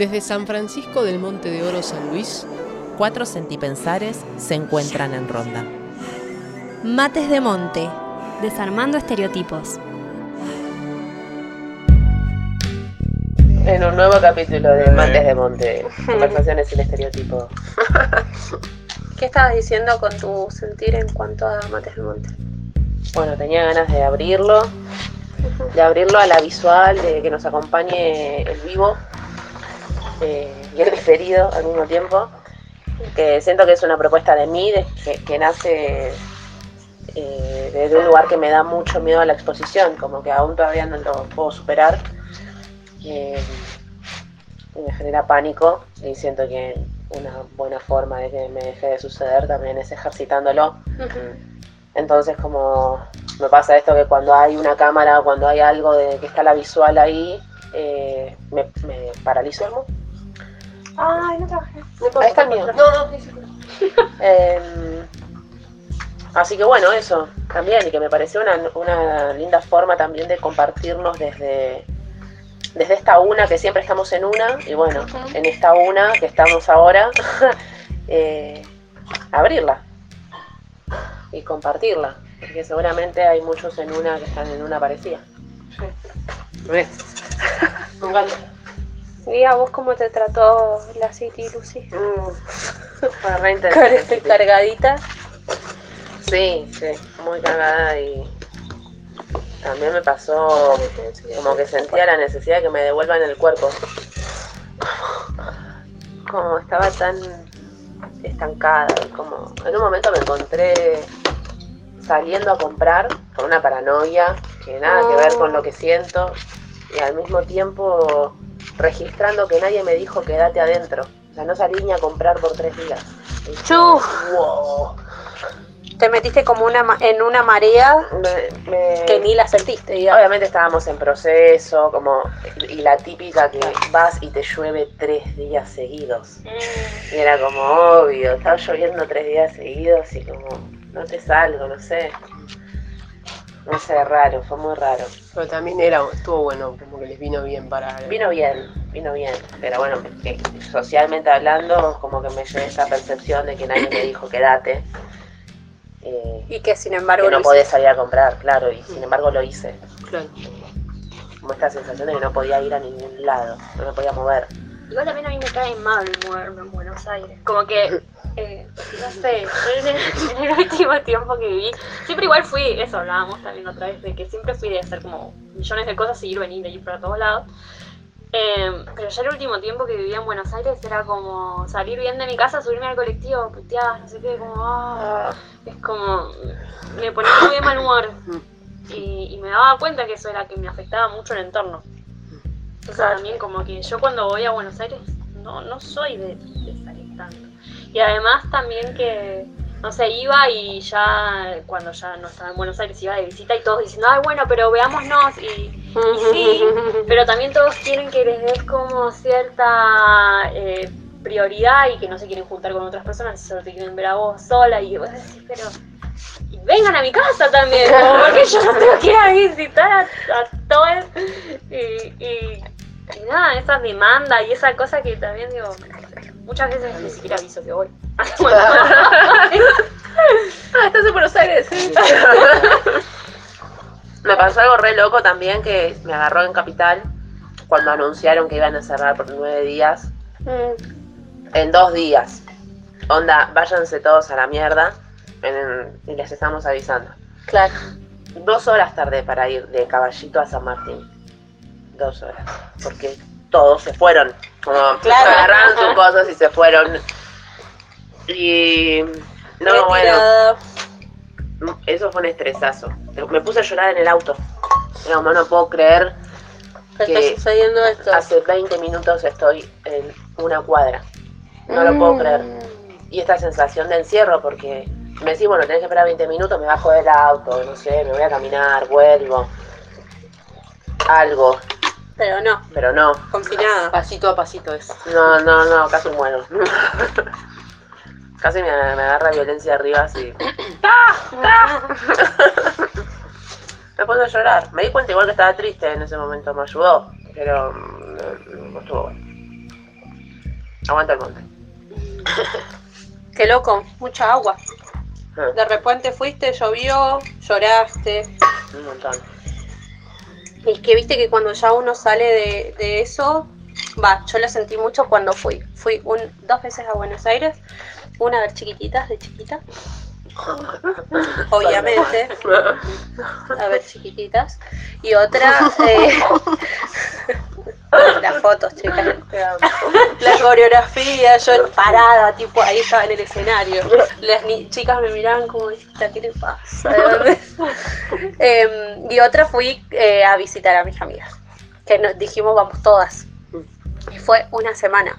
Desde San Francisco del Monte de Oro San Luis, cuatro centipensares se encuentran en ronda. Mates de Monte, desarmando estereotipos. En un nuevo capítulo de Mates de Monte, conversaciones sin estereotipo. ¿Qué estabas diciendo con tu sentir en cuanto a Mates de Monte? Bueno, tenía ganas de abrirlo, de abrirlo a la visual, de que nos acompañe el vivo eh, y el diferido al mismo tiempo. Que siento que es una propuesta de mí, de, que, nace eh, desde un lugar que me da mucho miedo a la exposición, como que aún todavía no lo puedo superar. Eh, y me genera pánico y siento que una buena forma de que me deje de suceder también es ejercitándolo. Entonces como me pasa esto que cuando hay una cámara, cuando hay algo de que está la visual ahí, eh, me, me paralizo Ay, no trabajé. Ahí está el mío. No, no, sí, eh, así que bueno, eso también, y que me pareció una, una linda forma también de compartirnos desde, desde esta una que siempre estamos en una, y bueno, en esta una que estamos ahora, eh, abrirla y compartirla, porque seguramente hay muchos en una que están en una parecida. Sí. ¿Y a vos cómo te trató la City, Lucy? Mm, fue re interesante. este cargadita. Sí, sí, muy cagada y también me pasó como que sentía la necesidad de que me devuelvan el cuerpo. Como estaba tan estancada, como en un momento me encontré saliendo a comprar con una paranoia que nada que ver con lo que siento y al mismo tiempo registrando que nadie me dijo quédate adentro. O sea, no salí ni a comprar por tres días. Y dije, Chuf. wow. Te metiste como una en una marea Me- me- que ni la sentiste, digamos. Obviamente estábamos en proceso, como y la típica que vas y te llueve tres días seguidos. Y era como obvio, estaba lloviendo tres días seguidos y como no te salgo, no sé. No sé, raro, fue muy raro. pero también era, estuvo bueno, como que les vino bien para... Vino bien, vino bien, pero bueno, que- socialmente hablando, como que me llevé esa percepción de que nadie me dijo quédate. eh, Y que sin embargo que no podés salir a comprar, claro, y sin embargo lo hice. Claro. Como esta sensación de que no podía ir a ningún lado, no me podía mover. Igual también a mí me cae mal moverme en Buenos Aires. Como que, eh, no sé, en el, en el último tiempo que viví, siempre igual fui, eso hablábamos también otra vez, de que siempre fui de hacer como millones de cosas, y ir, venir, ir para todos lados. Eh, pero ya el último tiempo que vivía en Buenos Aires era como salir bien de mi casa, subirme al colectivo, putear, no sé qué, como, ah, es como, me ponía muy de mal humor. Y, me daba cuenta que eso era que me afectaba mucho el entorno. Entonces también como que yo cuando voy a Buenos Aires no, no soy de, de salir. Y además también que, no sé, iba y ya cuando ya no estaba en Buenos Aires iba de visita y todos diciendo, ay bueno, pero veámonos y, y sí, pero también todos quieren que les des como cierta eh, prioridad y que no se quieren juntar con otras personas, solo te quieren ver a vos sola y vos decís, pero... Y vengan a mi casa también, como porque yo no tengo que ir a visitar a, a todos. Y, y, y nada, esa demanda y esa cosa que también digo, muchas veces ni siquiera aviso que voy. Ah, estás en Buenos Aires. me pasó algo re loco también que me agarró en Capital cuando anunciaron que iban a cerrar por nueve días. Mm, En dos días. Onda, váyanse todos a la mierda. en- y les estamos avisando. claro. Dos horas tardé para ir de Caballito a San Martín. Dos horas. Porque todos se fueron. Como Claro. agarraron sus cosas y se fueron. Y. No, bueno. Eso fue un estresazo. Me puse a llorar en el auto. Era como, no puedo creer ¿Qué que está sucediendo esto? hace 20 minutos estoy en una cuadra. No lo puedo creer. Y esta sensación de encierro, porque me decís, bueno, tenés que esperar 20 minutos, me bajo del auto, no sé, me voy a caminar, vuelvo. Algo, Pero no, pero no. confinada. Pasito a pasito es. No, no, no, casi muero. casi me, me agarra violencia arriba así. me puse a llorar. Me di cuenta igual que estaba triste en ese momento, me ayudó. Pero mm, no estuvo bueno. Aguanta el monte. Qué loco, mucha agua. Ah, De repente fuiste, llovió, lloraste. un montón. Y es que viste que cuando ya uno sale de, de eso, va, yo lo sentí mucho cuando fui. Fui un, dos veces a Buenos Aires, una a ver chiquititas de chiquita, obviamente, a ver chiquititas, y otra, eh, las fotos, chicas, la coreografía, yo parada, tipo ahí estaba en el escenario. Las ni- chicas me miraban como, "Esta, ¿qué le pasa? Em, y otra fui eh, a visitar a mis amigas, que nos dijimos vamos todas. Y fue una semana.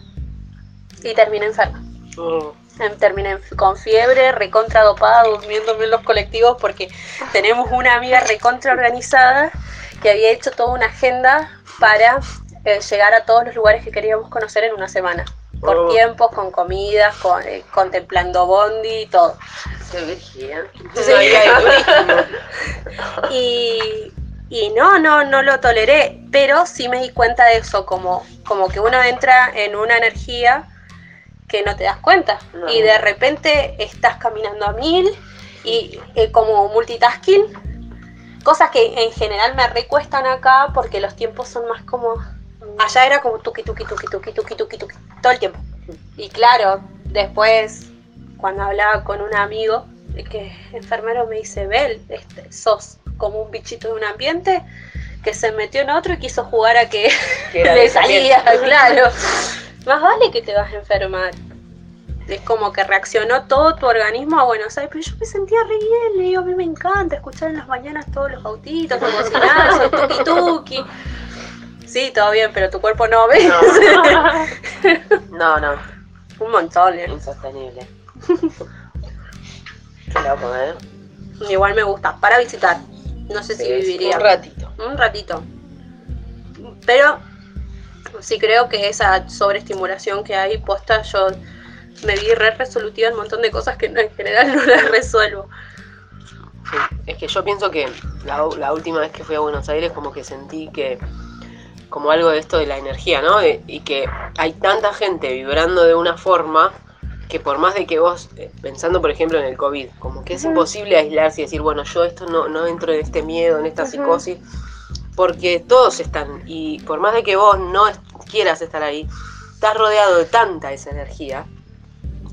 Y terminé enferma. Mm. Em, Terminé con fiebre, recontra dopada, durmiéndome en los colectivos porque tenemos una amiga recontra organizada que había hecho toda una agenda para eh, llegar a todos los lugares que queríamos conocer en una semana. Por Oh. tiempos, con comidas, con, eh, contemplando bondi y todo. Qué. Sí. Y, y no, no, no lo toleré, pero sí me di cuenta de eso, como, como que uno entra en una energía que no te das cuenta. No. Y de repente estás caminando a mil y eh, como multitasking, cosas que en general me recuestan acá porque los tiempos son más como... Allá era como tuki, tuki, tuki, tuki, tuki, tuki, tuki, todo el tiempo. Y claro, después, cuando hablaba con un amigo, que es enfermero me dice, Bel, este, sos como un bichito de un ambiente que se metió en otro y quiso jugar a que le salía, claro. Más vale que te vas a enfermar. Es como que reaccionó todo tu organismo a Buenos Aires, pero yo me sentía re bien, le digo, a mí me encanta escuchar en las mañanas todos los autitos, los bocinazos, el tuki tuki. Sí, todo bien, pero tu cuerpo no, ¿ves? No, no, Un montón, ¿eh? insostenible. Qué loco, ¿eh? Igual me gusta, para visitar. No sé si Sí, viviría. Un ratito. Un ratito. Pero sí creo que esa sobreestimulación que hay posta, yo me vi re resolutiva en un montón de cosas que en general no las resuelvo. Sí, Es que yo pienso que la última vez que fui a Buenos Aires como que sentí que como algo de esto de la energía, ¿no? De- y que hay tanta gente vibrando de una forma que por más de que vos, eh, pensando por ejemplo en el COVID, como que es imposible aislarse y decir, bueno, yo esto no, no entro en este miedo, en esta psicosis, porque todos están, y por más de que vos no es- quieras estar ahí, estás rodeado de tanta esa energía,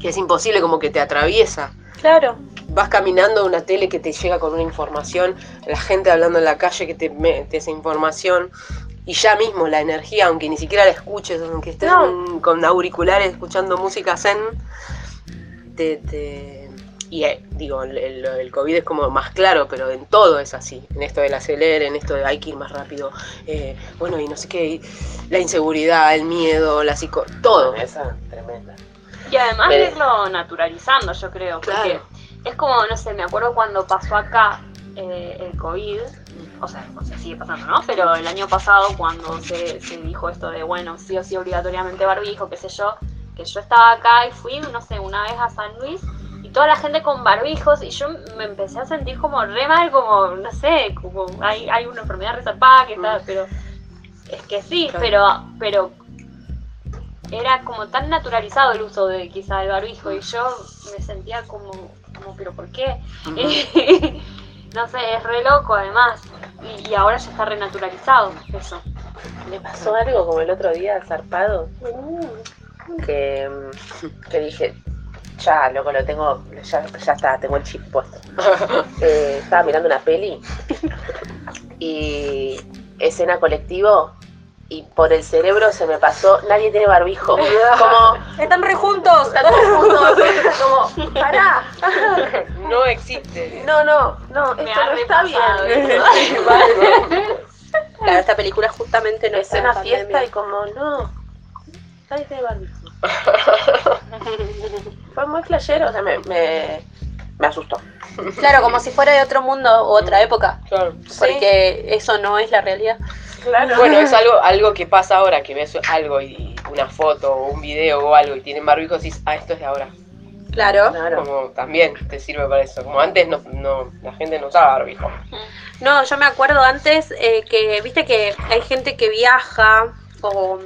que es imposible como que te atraviesa Claro. vas caminando una tele que te llega con una información, la gente hablando en la calle que te mete esa información, y ya mismo la energía, aunque ni siquiera la escuches, aunque estés No. con auriculares escuchando música zen, te... te- y eh, digo, el, el- el COVID es como más claro, pero en todo es así. En esto del acelere, en esto de hay que ir más rápido, eh, bueno, y no sé qué, la inseguridad, el miedo, la psico... todo. Esa, tremenda. Y además Pero- irlo naturalizando, yo creo. Porque Claro. es como, no sé, me acuerdo cuando pasó acá eh, el COVID, o sea, o sea, sigue pasando, ¿no? Pero el año pasado, cuando se, se dijo esto de, bueno, sí o sí obligatoriamente barbijo, qué sé yo, que yo estaba acá y fui, no sé, una vez a San Luis y toda la gente con barbijos y yo me empecé a sentir como re mal, como, no sé, como hay, hay una enfermedad resarpada que está, pero es que sí, pero, pero era como tan naturalizado el uso de quizá el barbijo y yo me sentía como, como pero ¿por qué? no sé, es re loco además y, y ahora ya está renaturalizado eso. Me pasó algo como el otro día, zarpado, que, mm, que dije, ya, loco, lo tengo, ya, ya está, tengo el chip puesto. Eh, estaba mirando una peli y escena colectivo y por el cerebro se me pasó, nadie tiene barbijo. Como, Están re juntos. está todo el mundo, como, pará. No existe. No, no, no, Me esto no está bien. Claro, esta película justamente no Es una pandemia. fiesta y como, no, nadie tiene barbijo. Fue muy flashero, o sea, me, me, me asustó. Claro, como si fuera de otro mundo u otra época. Claro. Porque eso no es la realidad. Claro. Bueno, es algo, algo que pasa ahora, que ves algo y una foto o un video o algo y tienen barbijos y dices, ah, esto es de ahora. Claro. Claro. Como también te sirve para eso. Como antes no, no la gente no usaba barbijo. No, yo me acuerdo antes eh, que, viste que hay gente que viaja o,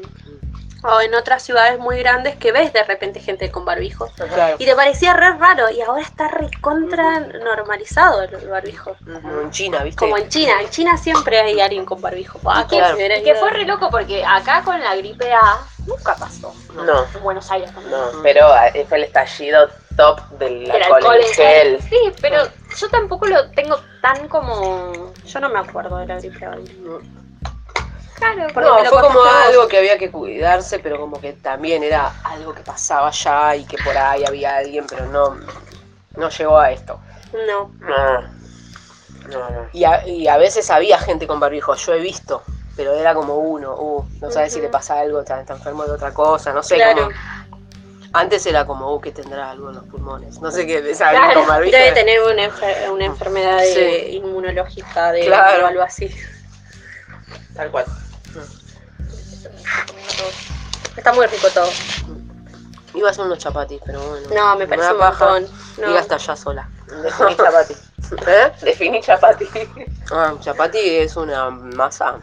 o en otras ciudades muy grandes que ves de repente gente con barbijo. Claro. Y te parecía re raro y ahora está recontra normalizado el barbijo. Como en China, ¿viste? Como en China, en China siempre hay alguien con barbijo. Ah, ¿quién Claro. que fue re loco porque acá con la gripe A nunca pasó. No. En Buenos Aires también. No, pero fue el estallido top del El alcohol, alcohol en gel. Sí, pero yo tampoco lo tengo tan como. Yo no me acuerdo de la gripe A. Claro, No, fue como algo que había que cuidarse, pero como que también era algo que pasaba ya y que por ahí había alguien, pero no, no llegó a esto. No. No. No, no. Y a, y a veces había gente con barbijo, yo he visto, pero era como uno, uh, no sabes si le pasa algo, está, está enfermo de otra cosa, no sé, Claro. como... Antes era como, uh, que tendrá algo en los pulmones, no sé qué, esa Claro, con barbijo. Debe tener una, enfer- una enfermedad de- Sí. inmunológica de Claro. algo así. Tal cual. Está muy rico todo. Iba a hacer unos chapatis, pero bueno. No, me parece un montón. No. Ir hasta allá sola. Definí chapati. ¿Eh? Definí chapati. Ah, chapati es una masa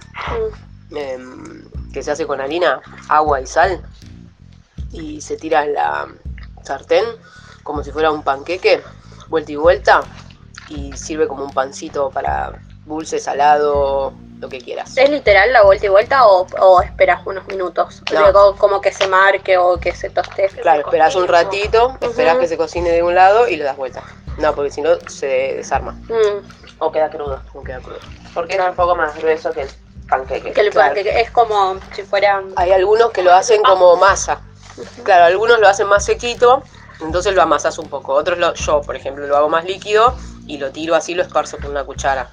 Mm. em, que se hace con harina, agua y sal y se tira en la sartén como si fuera un panqueque, vuelta y vuelta y sirve como un pancito para dulce, salado, lo que quieras. ¿Es literal la vuelta y vuelta o, o esperas unos minutos? No. Luego como que se marque o que se toste. Claro, esperas un ratito, esperas que se cocine de un lado y le das vuelta. No, porque si no se desarma, Mm, O queda crudo. no queda crudo. Porque es un poco más grueso que el panqueque. que el Claro. panqueque es como si fuera... Hay algunos que lo hacen como masa. Claro, algunos lo hacen más sequito, entonces lo amasas un poco. Otros, lo, yo por ejemplo, lo hago más líquido y lo tiro así, lo esparzo con una cuchara.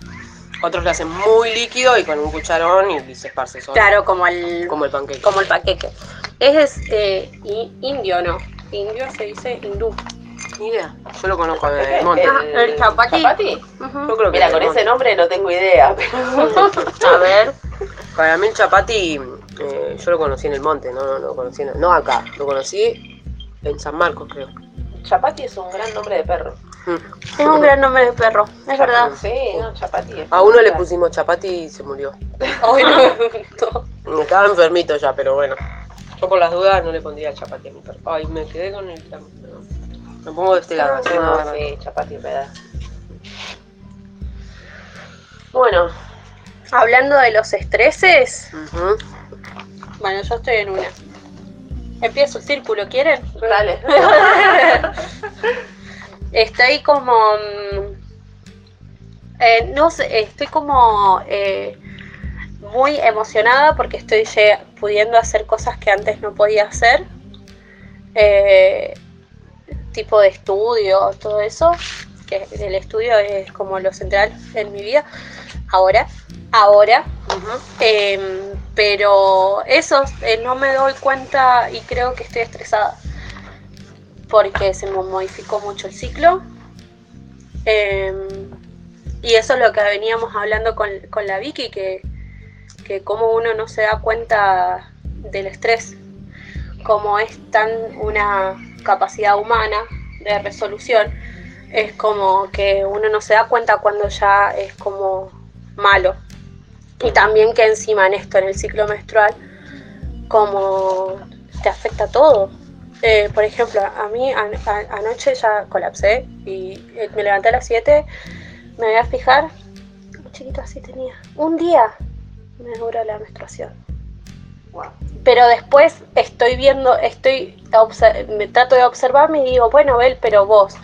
Otros lo hacen muy líquido y con un cucharón y se esparce solo. Claro, como el, Como el panqueque. como el panqueque. Es eh, i- indio, ¿no? Indio se dice hindú. Ni idea. Yo lo conozco de monte. Ah, el chapati. Yo creo que Mira, con ese nombre no tengo idea. pero- A ver. Para mí el chapati, eh, yo lo conocí en el monte, no, no lo conocí en, no acá, lo conocí en San Marcos, creo. Chapati es un gran nombre de perro. Es un gran nombre de perro, es verdad. Sí, no, Chapati es A uno le pusimos chapati y se murió. Ay, no. Estaba enfermito ya, pero bueno. Yo por las dudas no le pondría chapati a mi perro. Ay, me quedé con el... Me pongo de este lado. así no, No, sí, Chapati peda. Bueno, Hablando de los estreses, Ujú. bueno, yo estoy en una. Empiezo el círculo, ¿quieren? dale. Estoy como. mm, eh, no sé, estoy como eh, muy emocionada porque estoy pudiendo hacer cosas que antes no podía hacer. Eh, tipo de estudio, todo eso. Que el estudio es como lo central en mi vida. Ahora, ahora. Em, pero eso, eh, no me doy cuenta y creo que estoy estresada porque se modificó mucho el ciclo. Em, y eso es lo que veníamos hablando con, con la Vicky, que, que como uno no se da cuenta del estrés, como es tan una capacidad humana de resolución, es como que uno no se da cuenta cuando ya es como malo. Y también que encima en esto, en el ciclo menstrual, como te afecta todo. Eh, por ejemplo, a mí an- anoche ya colapsé y eh, me levanté a las 7, me voy a fijar, un chiquito así tenía. Un día me duró la menstruación. Pero después estoy viendo, estoy me trato de observarme y digo, bueno, Bel, pero vos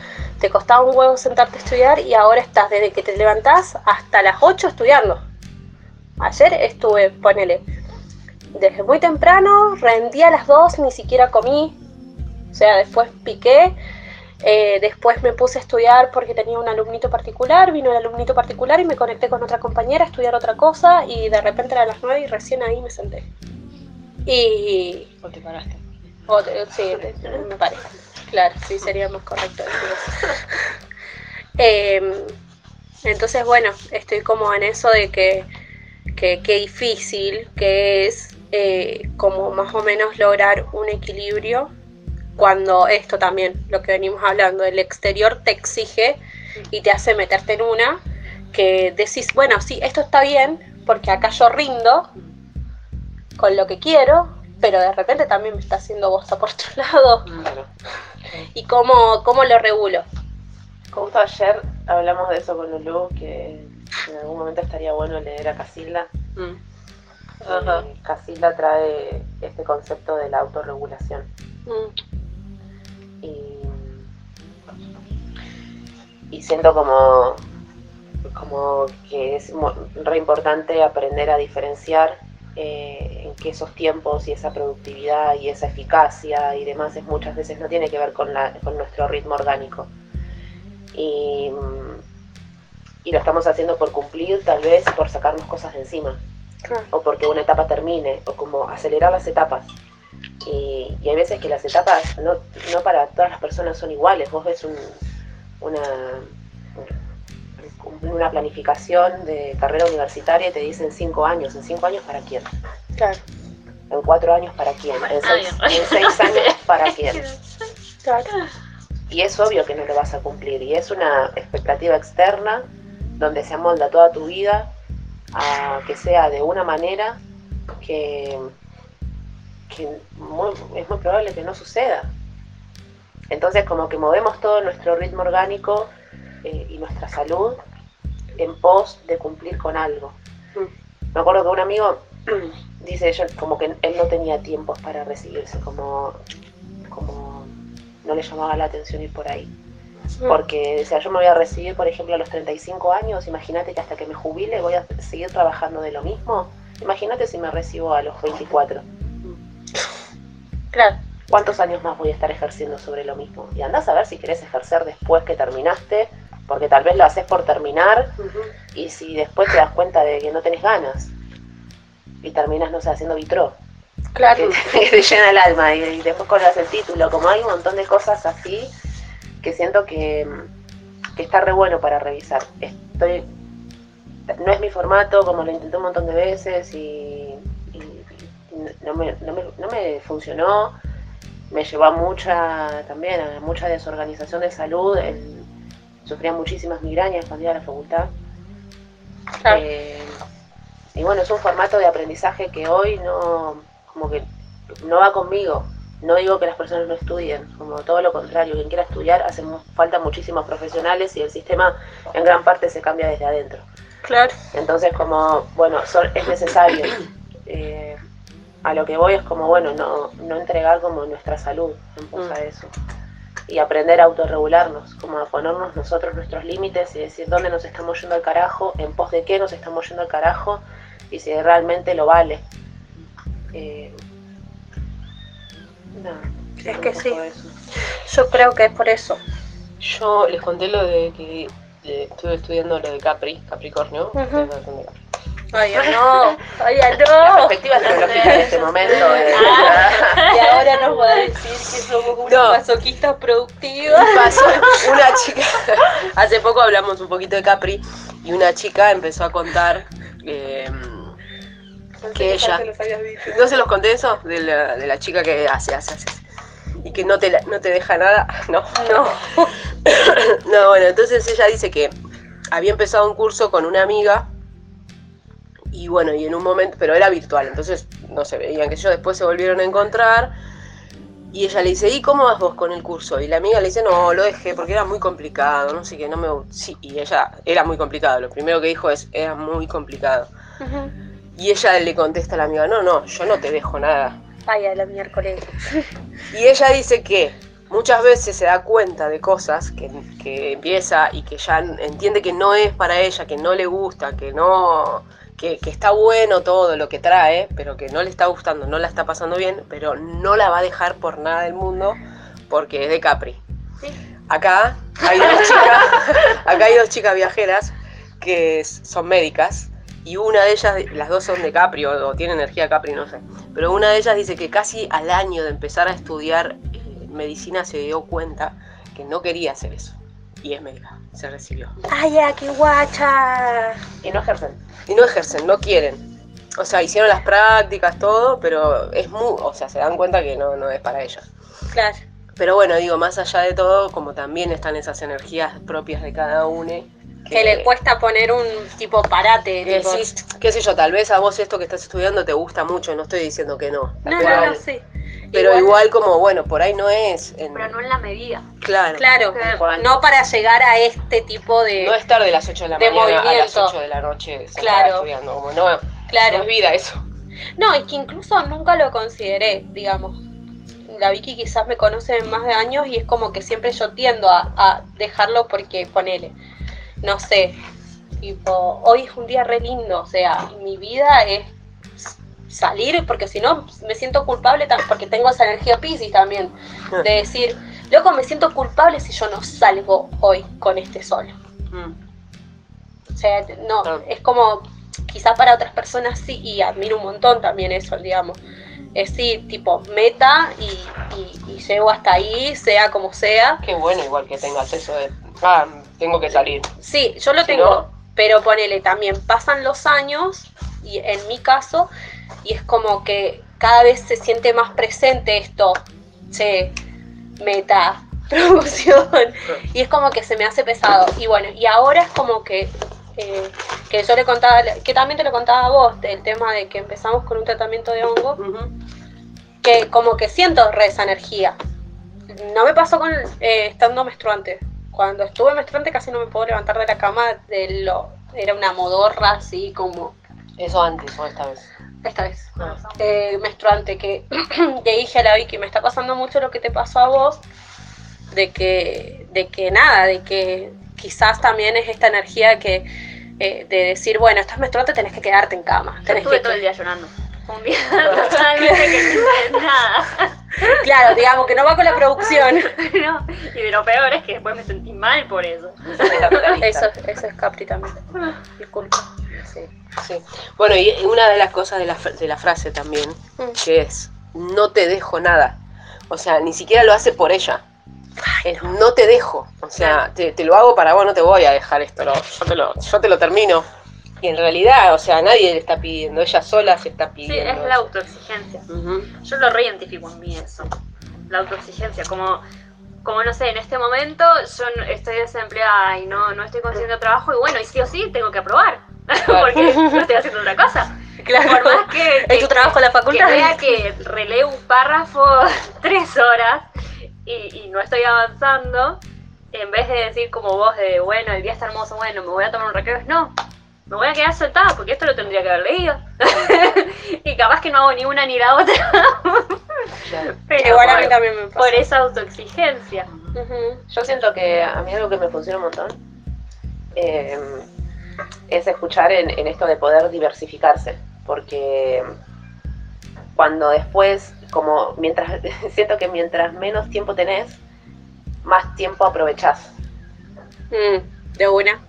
te costaba un huevo sentarte a estudiar y ahora estás desde que te levantás hasta las 8 estudiando. Ayer estuve, ponele, desde muy temprano, rendí a las 2, ni siquiera comí. O sea, después piqué. eh, después me puse a estudiar porque tenía un alumnito particular. Vino el alumnito particular y me conecté con otra compañera a estudiar otra cosa. Y de repente era las 9 y recién ahí me senté. Y. ¿O te paraste? o te- sí, me parece. Claro, sí, sería más correcto. Em, entonces, bueno, estoy como en eso de que que qué difícil que es eh, como más o menos lograr un equilibrio cuando esto también, lo que venimos hablando, el exterior te exige y te hace meterte en una que decís, bueno, sí, esto está bien, porque acá yo rindo con lo que quiero, pero de repente también me está haciendo bosta por otro lado. Claro. ¿Y cómo, cómo lo regulo? Justo ayer hablamos de eso con Lulu, que en algún momento estaría bueno leer a Casilda. Mm. Casilda trae este concepto de la autorregulación. Mm, y siento como, como que es re importante aprender a diferenciar eh, en que esos tiempos y esa productividad y esa eficacia y demás es muchas veces no tiene que ver con, la, con nuestro ritmo orgánico. Y, y lo estamos haciendo por cumplir, tal vez por sacarnos cosas de encima Claro. o porque una etapa termine, o como acelerar las etapas. Y, y hay veces que las etapas no, no para todas las personas son iguales. Vos ves un- una, una planificación de carrera universitaria y te dicen cinco años. ¿En cinco años para quién? Claro. ¿En cuatro años para quién? ¿En seis, Ay, en seis años para quién? Claro. Y es obvio que no lo vas a cumplir. Y es una expectativa externa donde se amolda toda tu vida a que sea de una manera que, que muy- es muy probable que no suceda. Entonces como que movemos todo nuestro ritmo orgánico eh, y nuestra salud en pos de cumplir con algo. Me acuerdo que un amigo dice yo, como que él no tenía tiempos para recibirse, como, como no le llamaba la atención ir por ahí. Porque decía, yo me voy a recibir, por ejemplo, a los 35 años, imagínate que hasta que me jubile voy a seguir trabajando de lo mismo. Imagínate si me recibo a los 24. Claro. ¿Cuántos años más voy a estar ejerciendo sobre lo mismo? Y andás a ver si querés ejercer después que terminaste, porque tal vez lo haces por terminar y si después te das cuenta de que no tenés ganas y terminas, no sé, haciendo vitró, Claro. que, que te llena el alma y, y después colgas el título, como hay un montón de cosas así que siento que, que está re bueno para revisar. Estoy, no es mi formato, como lo intenté un montón de veces y, y- y no, me, no, me, no me funcionó. Me llevó a mucha, también a mucha desorganización de salud. el- sufría muchísimas migrañas cuando iba a la facultad. Claro. Eh, y bueno, es un formato de aprendizaje que hoy no, como que no va conmigo. No digo que las personas no estudien, como todo lo contrario, quien quiera estudiar hace falta muchísimos profesionales y el sistema en gran parte se cambia desde adentro. Claro. Entonces como, bueno, son- es necesario. Eh, a lo que voy es como, bueno, no, no entregar como nuestra salud en pos a eso. Y aprender a autorregularnos, como a ponernos nosotros nuestros límites y decir dónde nos estamos yendo al carajo, en pos de qué nos estamos yendo al carajo y si realmente lo vale. Eh, nada, Es que sí. eso. Yo creo que es por eso. Yo les conté lo de que eh, estuve estudiando lo de Capri, Capricornio. Ujú. Ustedes no. Ay, no. La perspectiva astrológica en este momento es... Y ahora nos va a decir que somos unos No. masoquistas productivos. Pasó una chica, hace poco hablamos un poquito de Capri y una chica empezó a contar eh, que ella, ¿no se los conté eso? De la, de la chica que hace, hace, hace y que no te, la- no te deja nada, no, No. no, bueno, entonces ella dice que había empezado un curso con una amiga y bueno, y en un momento, pero era virtual, entonces no se veían, que yo después se volvieron a encontrar y ella le dice, ¿y cómo vas vos con el curso? Y la amiga le dice, no, lo dejé porque era muy complicado, no sé qué, no me gu-". Sí, y ella, era muy complicado, lo primero que dijo es, era muy complicado. Y ella le contesta a la amiga, no, no, yo no te dejo nada. Ay, a la miércoles. Y ella dice que muchas veces se da cuenta de cosas que, que empieza y que ya entiende que no es para ella, que no le gusta, que no. Que, que está bueno todo lo que trae, pero que no le está gustando, no la está pasando bien, pero no la va a dejar por nada del mundo porque es de Capri. Acá hay dos chicas, acá hay dos chicas viajeras que son médicas y una de ellas, las dos son de Capri o, o tiene energía Capri, no sé. Pero una de ellas dice que casi al año de empezar a estudiar eh, medicina se dio cuenta que no quería hacer eso. Y es médica, se recibió. Ay, ya, qué guacha. Y no ejercen. Y no ejercen, no quieren. O sea, hicieron las prácticas, todo, pero es muy, o sea, se dan cuenta que no, no es para ellos. Claro. Pero bueno, digo, más allá de todo, como también están esas energías propias de cada uno, Que le cuesta poner un tipo parate. que tipo- decís, qué sé yo, tal vez a vos esto que estás estudiando te gusta mucho, no estoy diciendo que no. No, pero, no, no, sí. Pero igual, como, bueno, por ahí no es. en- Pero no en la medida. claro. Claro, Que- no para llegar a este tipo de... No estar de las 8 de la de mañana a las movimiento. 8 de la noche Claro. estudiando. Como no, claro. no es vida eso. No, y que incluso nunca lo consideré, digamos. La Vicky quizás me conoce más de años y es como que siempre yo tiendo a, a dejarlo porque ponele, no sé, tipo, hoy es un día re lindo, o sea, mi vida es salir porque si no me siento culpable porque tengo esa energía Pisces también, de decir, loco, me siento culpable si yo no salgo hoy con este sol. Mm. O sea, no, Claro. es como, quizá para otras personas sí, y admiro un montón también eso, digamos. Es decir, tipo, meta y, y- y llego hasta ahí, sea como sea. Qué bueno, igual que tengas eso de. Ah, tengo que salir. Sí, yo lo Si tengo, no- pero ponele, también pasan los años, y en mi caso, y es como que cada vez se siente más presente esto, che, meta, promoción, y es como que se me hace pesado. Y bueno, y ahora es como que, eh, que yo le contaba, que también te lo contaba a vos, del tema de que empezamos con un tratamiento de hongo, que como que siento re esa energía. No me pasó con eh, estando menstruante. Cuando estuve menstruante casi no me puedo levantar de la cama de lo era una modorra así como Eso antes o esta vez. Esta vez Ah. eh, menstruante que le dije a la Vicky me está pasando mucho lo que te pasó a vos de que de que nada de que quizás también es esta energía que eh, de decir bueno estás menstruante tenés que quedarte en cama Yo tenés estuve que todo el día llorando. Un día totalmente que no hice nada. claro digamos que no va con la producción No, Y lo peor es que después me sentí mal por eso. eso eso es Capri también disculpa Sí, sí. Bueno, y una de las cosas de la, de la frase también, Mm. que es, no te dejo nada. O sea, ni siquiera lo hace por ella. Es, no te dejo. O sea, te, te lo hago para vos, no te voy a dejar esto. yo, te lo, yo te lo termino. Y en realidad, o sea, nadie le está pidiendo, ella sola se está Sí, pidiendo. es la autoexigencia. Yo lo reidentifico en mí eso. La autoexigencia. Como, como no sé, en este momento yo estoy desempleada y no, no estoy consiguiendo trabajo y bueno, y sí o sí tengo que aprobar. Porque no estoy haciendo otra cosa. Por más que, es tu trabajo en la que facultad vea que releo un párrafo tres horas y, y no estoy avanzando, en vez de decir como vos de, bueno, el día está hermoso, bueno, me voy a tomar un recreo, no, me voy a quedar soltada porque esto lo tendría que haber leído. y capaz que no hago ni una ni la otra. Claro. Pero igual a mí por, también me pasa por esa autoexigencia. Yo siento que a mí algo que me funciona un montón eh, es escuchar en, en esto de poder diversificarse, porque cuando después, como mientras, siento que mientras menos tiempo tenés, más tiempo aprovechás. Mm, de una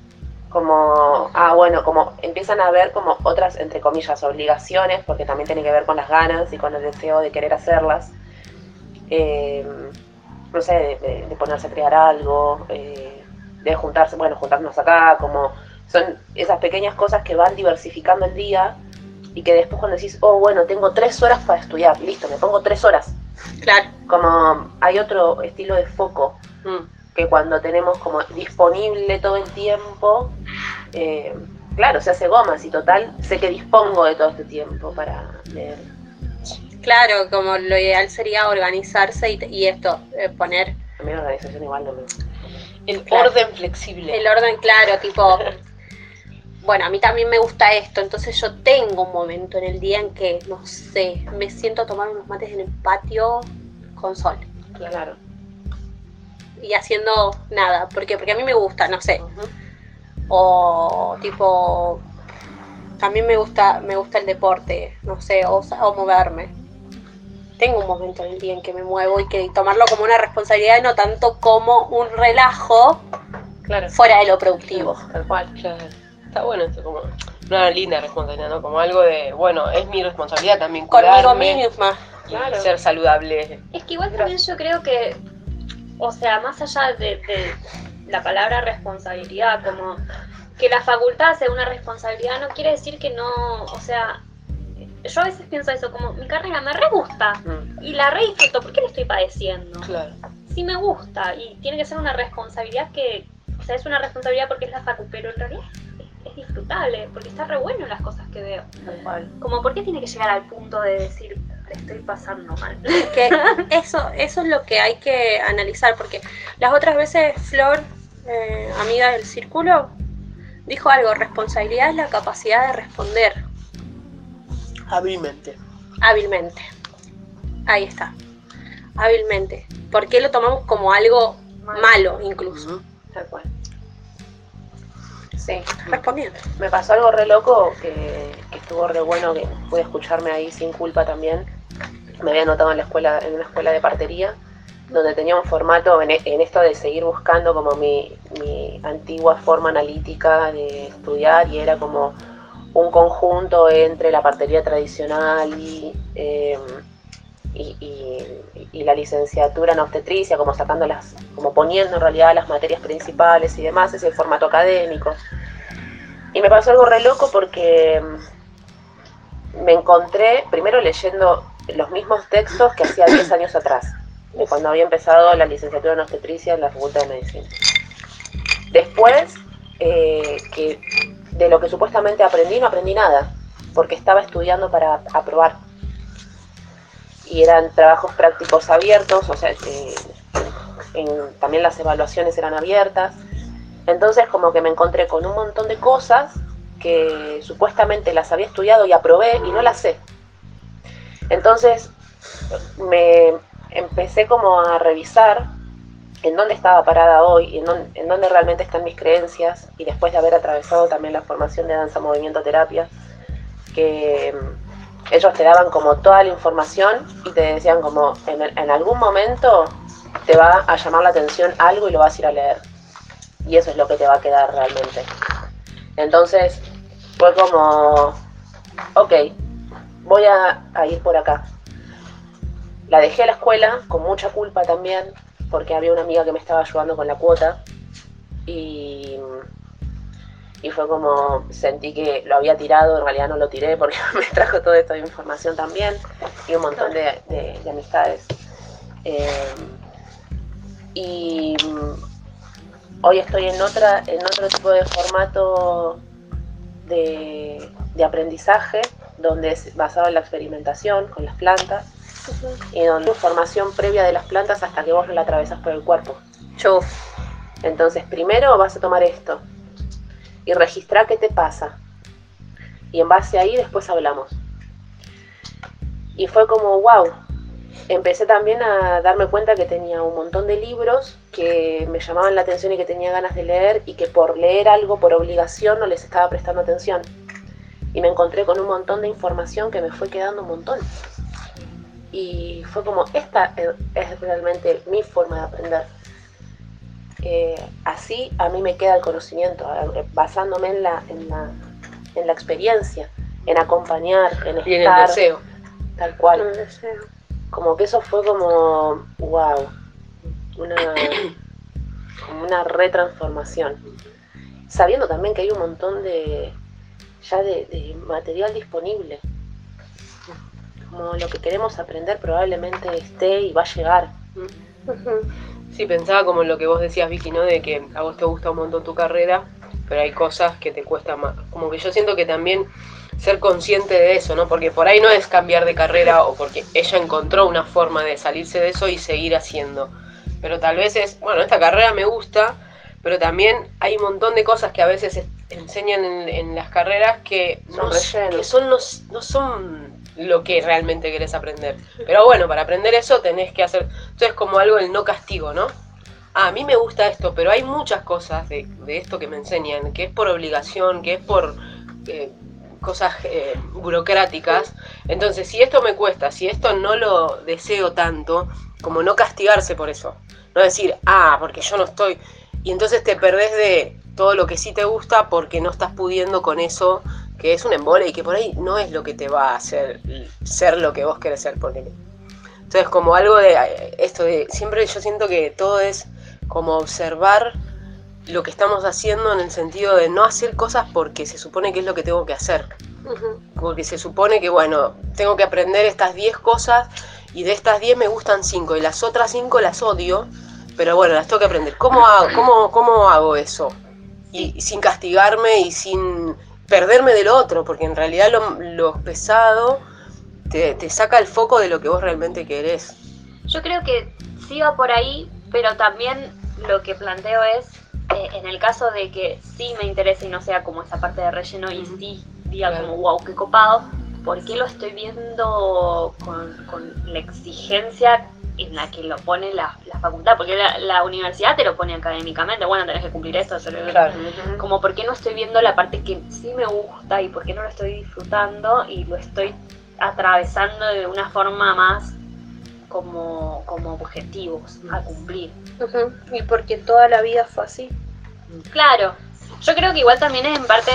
Como, ah, bueno, como empiezan a ver como otras, entre comillas, obligaciones, porque también tiene que ver con las ganas y con el deseo de querer hacerlas. Eh, no sé, de, de- de ponerse a crear algo, eh, de juntarse, bueno, juntarnos acá, como son esas pequeñas cosas que van diversificando el día y que después cuando decís, oh, bueno, tengo tres horas para estudiar, listo, me pongo tres horas. claro Como hay otro estilo de foco Mm. que cuando tenemos como disponible todo el tiempo, eh, claro, se hace gomas y total, sé que dispongo de todo este tiempo para leer. Claro, como lo ideal sería organizarse y, y esto, eh, poner A mí la organización igual no me... El Claro. orden flexible. el orden claro, tipo, bueno, a mí también me gusta esto, entonces yo tengo un momento en el día en que, no sé, me siento a tomar unos mates en el patio con sol Claro. y haciendo nada, porque porque a mí me gusta, no sé, o tipo, también me gusta me gusta el deporte, no sé, o, o moverme. Tengo un momento en el día en que me muevo y que tomarlo como una responsabilidad, no tanto como un relajo Claro. fuera de lo productivo. Tal cual. Claro. Está bueno esto, como una linda responsabilidad, ¿no? Como algo de, bueno, es mi responsabilidad también Conmigo cuidarme misma. y Claro. ser saludable. Es que igual también yo creo que, o sea, más allá de, de la palabra responsabilidad, como que la facultad sea una responsabilidad no quiere decir que no, o sea, yo a veces pienso eso, como mi carrera me re gusta Mm, y la re disfruto, ¿por qué la estoy padeciendo? Claro. Sí me gusta y tiene que ser una responsabilidad que, o sea, es una responsabilidad porque es la facu, pero en realidad es, disfrutable, porque está re bueno las cosas que veo. Tal cual. Como, ¿por qué tiene que llegar al punto de decir, le estoy pasando mal? que eso, eso es lo que hay que analizar, porque las otras veces Flor, eh, amiga del círculo, dijo algo, responsabilidad es la capacidad de responder Hábilmente. hábilmente. Ahí está, hábilmente. ¿Por qué lo tomamos como algo malo incluso? Tal cual. Sí, respondiendo. Me pasó algo re loco que, que estuvo re bueno, que pude escucharme ahí sin culpa también. Me había anotado en la escuela, en una escuela de partería, donde tenía un formato en, e- en esto de seguir buscando como mi, mi antigua forma analítica de estudiar y era como un conjunto entre la partería tradicional y, eh, y, y- la licenciatura en obstetricia, como sacando las, como poniendo en realidad las materias principales y demás, ese formato académico. Y me pasó algo re loco porque mm, me encontré primero leyendo los mismos textos que hacía 10 años atrás, de cuando había empezado la licenciatura en obstetricia en la Facultad de Medicina. Después, eh, de lo que supuestamente aprendí, no aprendí nada, porque estaba estudiando para aprobar. Y eran trabajos prácticos abiertos, o sea, eh, también las evaluaciones eran abiertas. Entonces como que me encontré con un montón de cosas que supuestamente las había estudiado y aprobé y no las sé. Entonces me empecé como a revisar en dónde estaba parada hoy en dónde, en dónde realmente están mis creencias y después de haber atravesado también la formación de danza, movimiento, terapia, que ellos te daban como toda la información y te decían como en, algún momento te va a llamar la atención algo y lo vas a ir a leer. Y eso es lo que te va a quedar realmente. Entonces fue como, ok, voy a, a ir por acá. La dejé a la escuela con mucha culpa también, porque había una amiga que me estaba ayudando con la cuota. Y, y fue como, sentí que lo había tirado, en realidad no lo tiré porque me trajo toda esta información también y un montón de, de- de amistades. Eh, y mm, hoy estoy en otra en otro tipo de formato de, de aprendizaje donde es basado en la experimentación con las plantas y donde hay formación previa de las plantas hasta que vos la atravesas por el cuerpo. Chuf. Entonces, primero vas a tomar esto y registrar qué te pasa. Y en base ahí después hablamos. Y fue como, wow. Empecé también a darme cuenta que tenía un montón de libros que me llamaban la atención y que tenía ganas de leer y que por leer algo por obligación no les estaba prestando atención. Y me encontré con un montón de información que me fue quedando un montón. Y fue como, esta es- es realmente mi forma de aprender. Eh, así a mí me queda el conocimiento, basándome en la, en la, en la experiencia, en acompañar, en Y en el estar, deseo. tal cual. Como que eso fue como, wow, una, como una retransformación. Sabiendo también que hay un montón de, ya de, de material disponible. Como lo que queremos aprender probablemente esté y va a llegar. Sí, pensaba como lo que vos decías, Vicky, ¿no? De que a vos te gusta un montón tu carrera, pero hay cosas que te cuestan más. Como que yo siento que también ser consciente de eso, ¿no? Porque por ahí no es cambiar de carrera o porque ella encontró una forma de salirse de eso y seguir haciendo. Pero tal vez es, bueno, esta carrera me gusta, pero también hay un montón de cosas que a veces es- enseñan en, en las carreras que, no, que son, no, no son lo que realmente querés aprender. Pero bueno, para aprender eso tenés que hacer, entonces es como algo del no castigo, ¿no? Ah, a mí me gusta esto, pero hay muchas cosas de, de esto que me enseñan, que es por obligación, que es por eh, cosas eh, burocráticas. Entonces, si esto me cuesta, si esto no lo deseo tanto, como no castigarse por eso. No decir, ah, porque yo no estoy. Y entonces te perdés de todo lo que sí te gusta porque no estás pudiendo con eso, que es un embole y que por ahí no es lo que te va a hacer ser lo que vos querés ser, ponele. Entonces, como algo de eh, esto de. Siempre yo siento que todo es como observar lo que estamos haciendo en el sentido de no hacer cosas porque se supone que es lo que tengo que hacer. Porque se supone que, bueno, tengo que aprender estas 10 cosas y de estas 10 me gustan 5 y las otras 5 las odio. pero bueno, las tengo que aprender. ¿Cómo hago, cómo, cómo hago eso? Y, y sin castigarme y sin perderme del otro, porque en realidad lo, lo pesado te, te saca el foco de lo que vos realmente querés. Yo creo que sí va por ahí, pero también lo que planteo es, eh, en el caso de que sí me interese y no sea como esa parte de relleno y sí diga Claro. como, wow, qué copado, ¿por qué lo estoy viendo con, con la exigencia en la que lo pone la, la facultad? Porque la, la universidad te lo pone académicamente, bueno, tenés que cumplir esto, hacer como por qué no estoy viendo la parte que sí me gusta y por qué no lo estoy disfrutando y lo estoy atravesando de una forma más como, como objetivos a cumplir. Y porque toda la vida fue así. Claro, yo creo que igual también es en parte,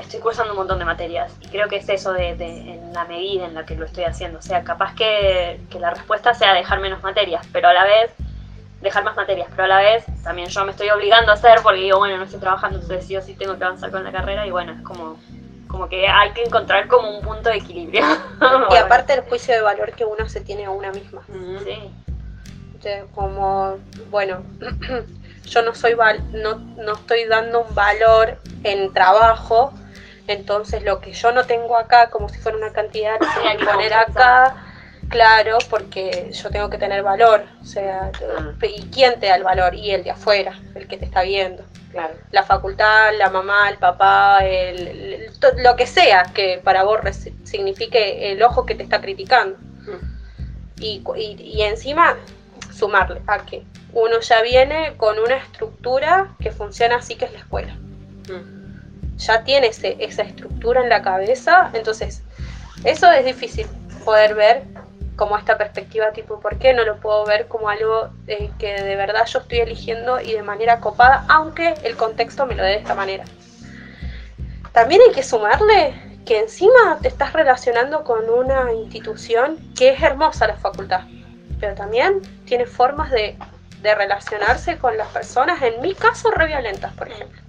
estoy cursando un montón de materias y creo que es eso de, de- en la medida en la que lo estoy haciendo. O sea, capaz que, que la respuesta sea dejar menos materias, pero a la vez dejar más materias, pero a la vez también yo me estoy obligando a hacer porque digo, bueno, no estoy trabajando, entonces sí o sí tengo que avanzar con la carrera y bueno, es como, como que hay que encontrar como un punto de equilibrio. Y aparte el juicio de valor que uno se tiene a una misma. Sí. como, bueno, yo no soy val no, no estoy dando un valor en trabajo, entonces lo que yo no tengo acá, como si fuera una cantidad, lo tengo que poner acá, claro, porque yo tengo que tener valor, o sea, ¿y quién te da el valor? Y el de afuera, el que te está viendo. Claro. La facultad, la mamá, el papá, el, lo que sea que para vos signifique el ojo que te está criticando. Y, cu- y, y encima sumarle a que uno ya viene con una estructura que funciona así que es la escuela. Ya tiene ese- esa estructura en la cabeza, entonces eso es difícil poder ver como esta perspectiva tipo, ¿por qué no lo puedo ver como algo eh, que de verdad yo estoy eligiendo y de manera copada, aunque el contexto me lo dé de esta manera? También hay que sumarle que encima te estás relacionando con una institución que es hermosa la facultad, pero también tiene formas de, de relacionarse con las personas, en mi caso, re violentas, por ejemplo.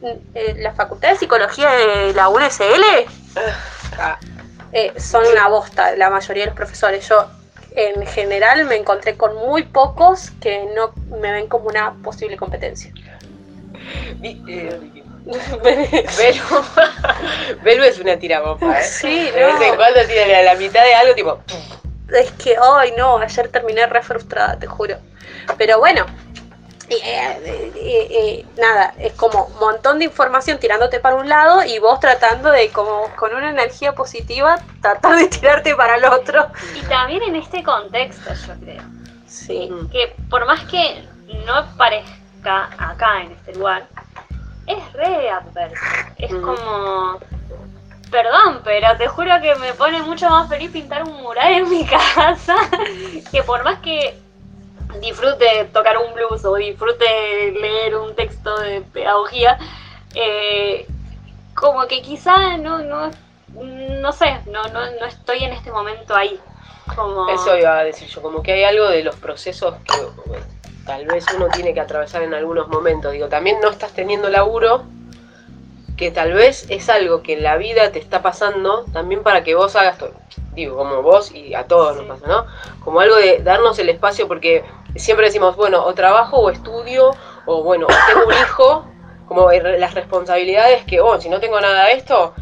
Mm, eh, La facultad de psicología de la UNSL Ah, eh, son una bosta, la mayoría de los profesores. Yo, en general, me encontré con muy pocos que no me ven como una posible competencia. eh, Belu, Belu es una tirabopa, ¿eh? Sí, De vez en no. cuando tira la, la mitad de algo, tipo. Es que, ay, no, ayer terminé re frustrada, te juro. Pero bueno, eh, nada, es como un montón de información tirándote para un lado y vos tratando de, como con una energía positiva, tratar de tirarte para el otro. Y también en este contexto, yo creo. Sí. que por más que no parezca acá en este lugar, es re adverso. Es como. Perdón, pero te juro que me pone mucho más feliz pintar un mural en mi casa que por más que disfrute tocar un blues o disfrute leer un texto de pedagogía, eh, como que quizá no, no, no sé, no, no, no estoy en este momento ahí. Como... Eso iba a decir yo, como que hay algo de los procesos que bueno, tal vez uno tiene que atravesar en algunos momentos. Digo, también no estás teniendo laburo, que tal vez es algo que en la vida te está pasando también para que vos hagas. Digo, como vos y a todos nos pasa, ¿no? Como algo de darnos el espacio, porque siempre decimos, bueno, o trabajo o estudio, o bueno, tengo un hijo, como las responsabilidades que, oh, si no tengo nada de esto,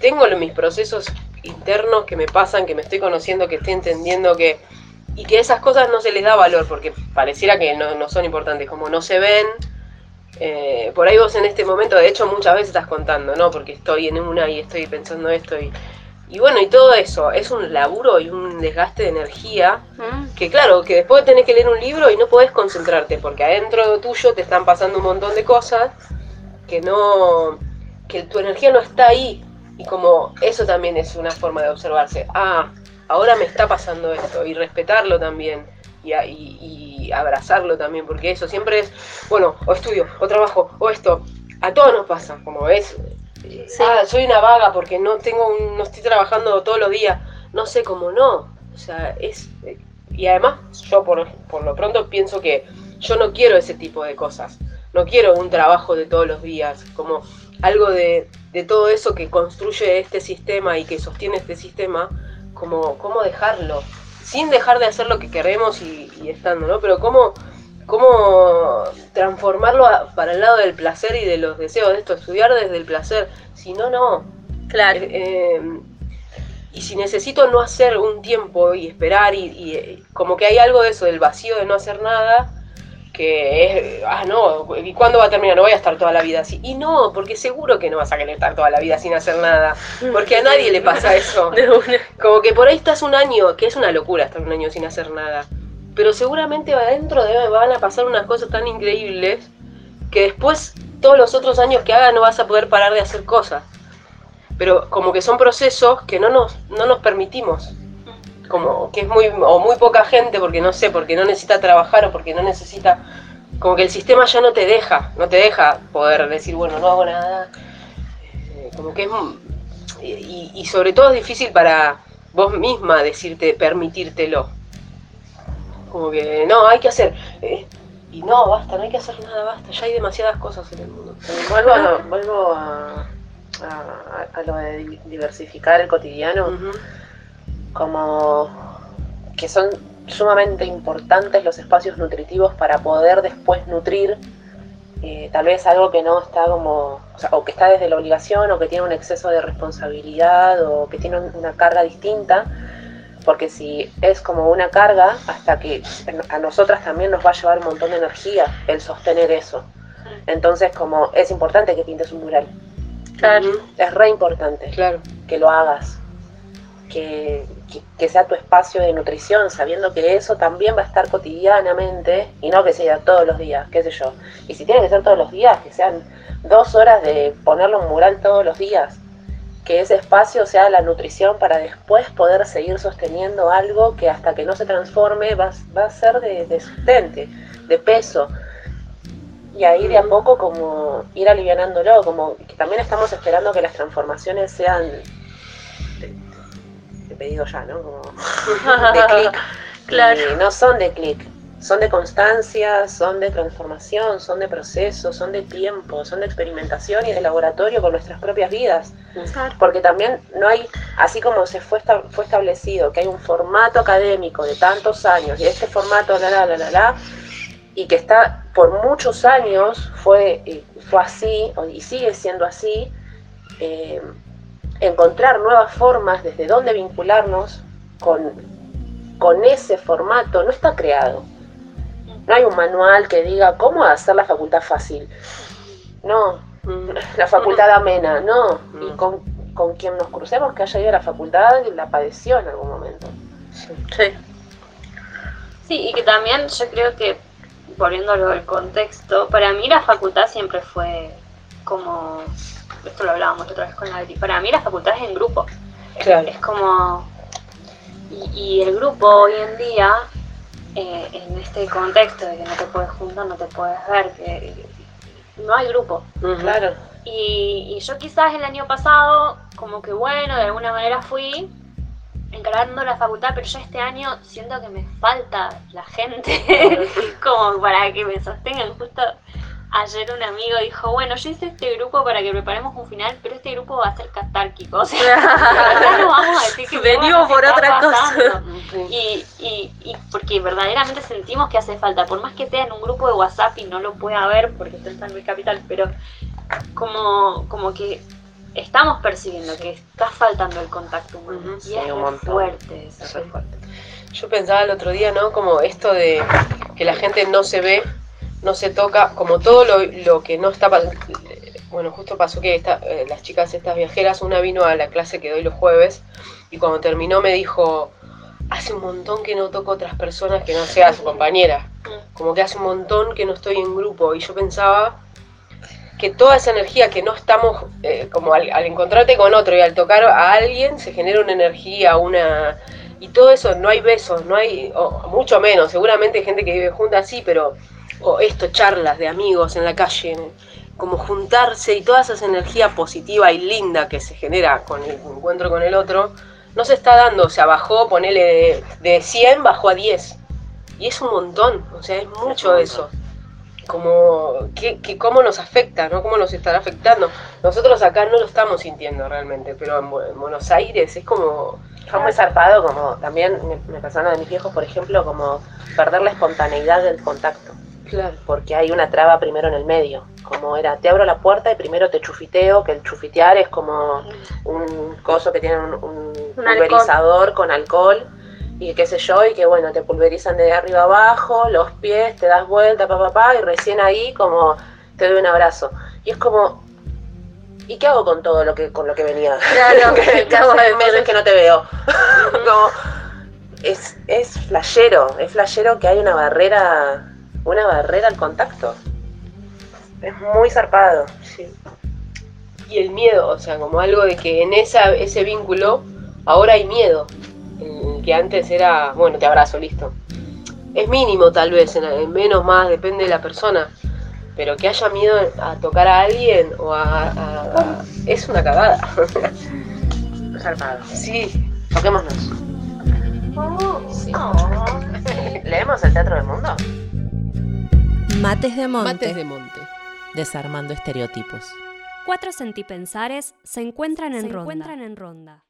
tengo mis procesos internos que me pasan, que me estoy conociendo, que estoy entendiendo que... Y que esas cosas no se les da valor porque pareciera que no, no son importantes, como no se ven. eh, por ahí vos en este momento, de hecho muchas veces estás contando, ¿no? Porque estoy en una y estoy pensando esto y... Y bueno, y todo eso, es un laburo y un desgaste de energía que claro, que después tenés que leer un libro y no podés concentrarte porque adentro tuyo te están pasando un montón de cosas que no, que tu energía no está ahí. Y como eso también es una forma de observarse, ah, ahora me está pasando esto y respetarlo también y, y- y abrazarlo también porque eso siempre es, bueno, o estudio, o trabajo, o esto, a todos nos pasa, como es, ah, soy una vaga porque no tengo, un- no estoy trabajando todos los días, no sé cómo no, o sea, es y además, yo por, por lo pronto pienso que yo no quiero ese tipo de cosas. No quiero un trabajo de todos los días, como algo de, de todo eso que construye este sistema y que sostiene este sistema, como cómo dejarlo. sin dejar de hacer lo que queremos y, y estando, ¿no? Pero cómo, cómo transformarlo a- para el lado del placer y de los deseos de esto, estudiar desde el placer, si no, no. Claro. Eh, eh, y si necesito no hacer un tiempo y esperar y, y, eh, como que hay algo de eso, del vacío de no hacer nada, que es, ah, no, ¿y cuándo va a terminar? No voy a estar toda la vida así. Y no, porque seguro que no vas a querer estar toda la vida sin hacer nada, porque a nadie le pasa eso. Como que por ahí estás un año, que es una locura estar un año sin hacer nada. Pero seguramente adentro de van a pasar unas cosas tan increíbles que después todos los otros años que hagas no vas a poder parar de hacer cosas. Pero como que son procesos que no nos, no nos permitimos. Como que es muy, o muy poca gente, porque no sé, porque no necesita trabajar o porque no necesita. Como que el sistema ya no te deja, no te deja poder decir, bueno, no hago nada. Eh, Como que es. Y, y sobre todo es difícil para vos misma decirte, permitírtelo. Como que no, hay que hacer. eh, y no, basta, no hay que hacer nada, basta, ya hay demasiadas cosas en el mundo. Vuelvo, a vuelvo a, a- a lo de di- diversificar el cotidiano, Ujú. como que son sumamente importantes los espacios nutritivos para poder después nutrir eh, tal vez algo que no está como, o, sea, o que está desde la obligación, o que tiene un exceso de responsabilidad, o que tiene un- una carga distinta, porque si es como una carga, hasta que a nosotras también nos va a llevar un montón de energía el sostener eso. Entonces, como es importante que pintes un mural, Claro. Es re importante Claro. que lo hagas, que, que- que sea tu espacio de nutrición, sabiendo que eso también va a estar cotidianamente y no que sea todos los días, qué sé yo. Y si tiene que ser todos los días, que sean dos horas de ponerle un mural todos los días, que ese espacio sea la nutrición para después poder seguir sosteniendo algo que hasta que no se transforme va, va a ser de, de sustente, de peso. Y ahí de a poco como ir alivianándolo, como que también estamos esperando que las transformaciones sean de, de pedido ya, ¿no? Como de clic. Claro. Y no son de clic, son de constancia, son de transformación, son de proceso, son de tiempo, son de experimentación y de laboratorio con nuestras propias vidas. Porque también no hay, así como se fue, esta- fue establecido que hay un formato académico de tantos años y este formato, la, la, la, la, la, y que está por muchos años fue, eh, fue así y sigue siendo así, eh, encontrar nuevas formas desde dónde vincularnos con, con ese formato no está creado. No hay un manual que diga cómo hacer la facultad fácil. No, Mm. la facultad amena, no. Y Mm. con, con quien nos crucemos que haya ido a la facultad la padeció en algún momento. Sí. Sí, y que también yo creo que, volviéndolo al contexto, para mí la facultad siempre fue como, esto lo hablábamos otra vez con la para mí la facultad es en grupo, Claro. es como, y, y el grupo hoy en día, eh, en este contexto de que no te puedes juntar, no te puedes ver, que no hay grupo. Claro. Y, y yo quizás el año pasado, como que bueno, de alguna manera fui encarando la facultad, pero yo este año siento que me falta la gente como para que me sostengan. Justo ayer un amigo dijo, bueno, yo hice este grupo para que preparemos un final, pero este grupo va a ser catárquico. O sea, no vamos a decir que Venimos por otra cosa. Y, y, y porque verdaderamente sentimos que hace falta, por más que sea en un grupo de WhatsApp y no lo pueda ver porque está en San Luis Capital, pero como, como que estamos percibiendo que está faltando el contacto humano. Y sí, es un fuerte eso. Eso es fuerte. Yo pensaba el otro día, ¿no? Como esto de que la gente no se ve, no se toca, como todo lo, lo que no está... Bueno, justo pasó que esta- eh, las chicas estas viajeras, una vino a la clase que doy los jueves y cuando terminó me dijo, hace un montón que no toco otras personas que no sea su compañera. Como que hace un montón que no estoy en grupo y yo pensaba que toda esa energía que no estamos, eh, como al, al encontrarte con otro y al tocar a alguien, se genera una energía, una... Y todo eso, no hay besos, no hay, o mucho menos, seguramente hay gente que vive junta sí, pero, o esto, charlas de amigos en la calle, como juntarse y toda esa energía positiva y linda que se genera con el encuentro con el otro, no se está dando, o sea, bajó, ponele de, de 100, bajó a 10. Y es un montón, o sea, es mucho un eso como que, que cómo nos afecta, ¿no? Cómo nos estará afectando. Nosotros acá no lo estamos sintiendo realmente, pero en, Bu- en Buenos Aires es como Fue muy zarpado, como también me, me pasó lo de mis viejos, por ejemplo, como perder la espontaneidad del contacto. Claro. porque hay una traba primero en el medio. Como era, te abro la puerta y primero te chufiteo, que el chufitear es como un coso que tiene un, un pulverizador con alcohol y qué sé yo, y que bueno, te pulverizan de arriba abajo, los pies, te das vuelta, pa, pa, pa, y recién ahí como te doy un abrazo. Y es como, ¿y qué hago con todo lo que, con lo que venía? Claro, que, que hace meses que no te veo. como, es, es flashero, es flashero que hay una barrera, una barrera al contacto. Es muy zarpado. Sí. Y el miedo, o sea, como algo de que en esa, ese vínculo ahora hay miedo. En que antes era, bueno, te abrazo, listo. Es mínimo tal vez, en, en menos más, depende de la persona. Pero que haya miedo a tocar a alguien o a... a- a- es una cagada. Zarpado. sí. Toquémonos. Sí. ¿Leemos el Teatro del Mundo? Mates de Monte. Mates de Monte. Desarmando estereotipos. Cuatro sentipensares se encuentran en Se ronda. encuentran en ronda.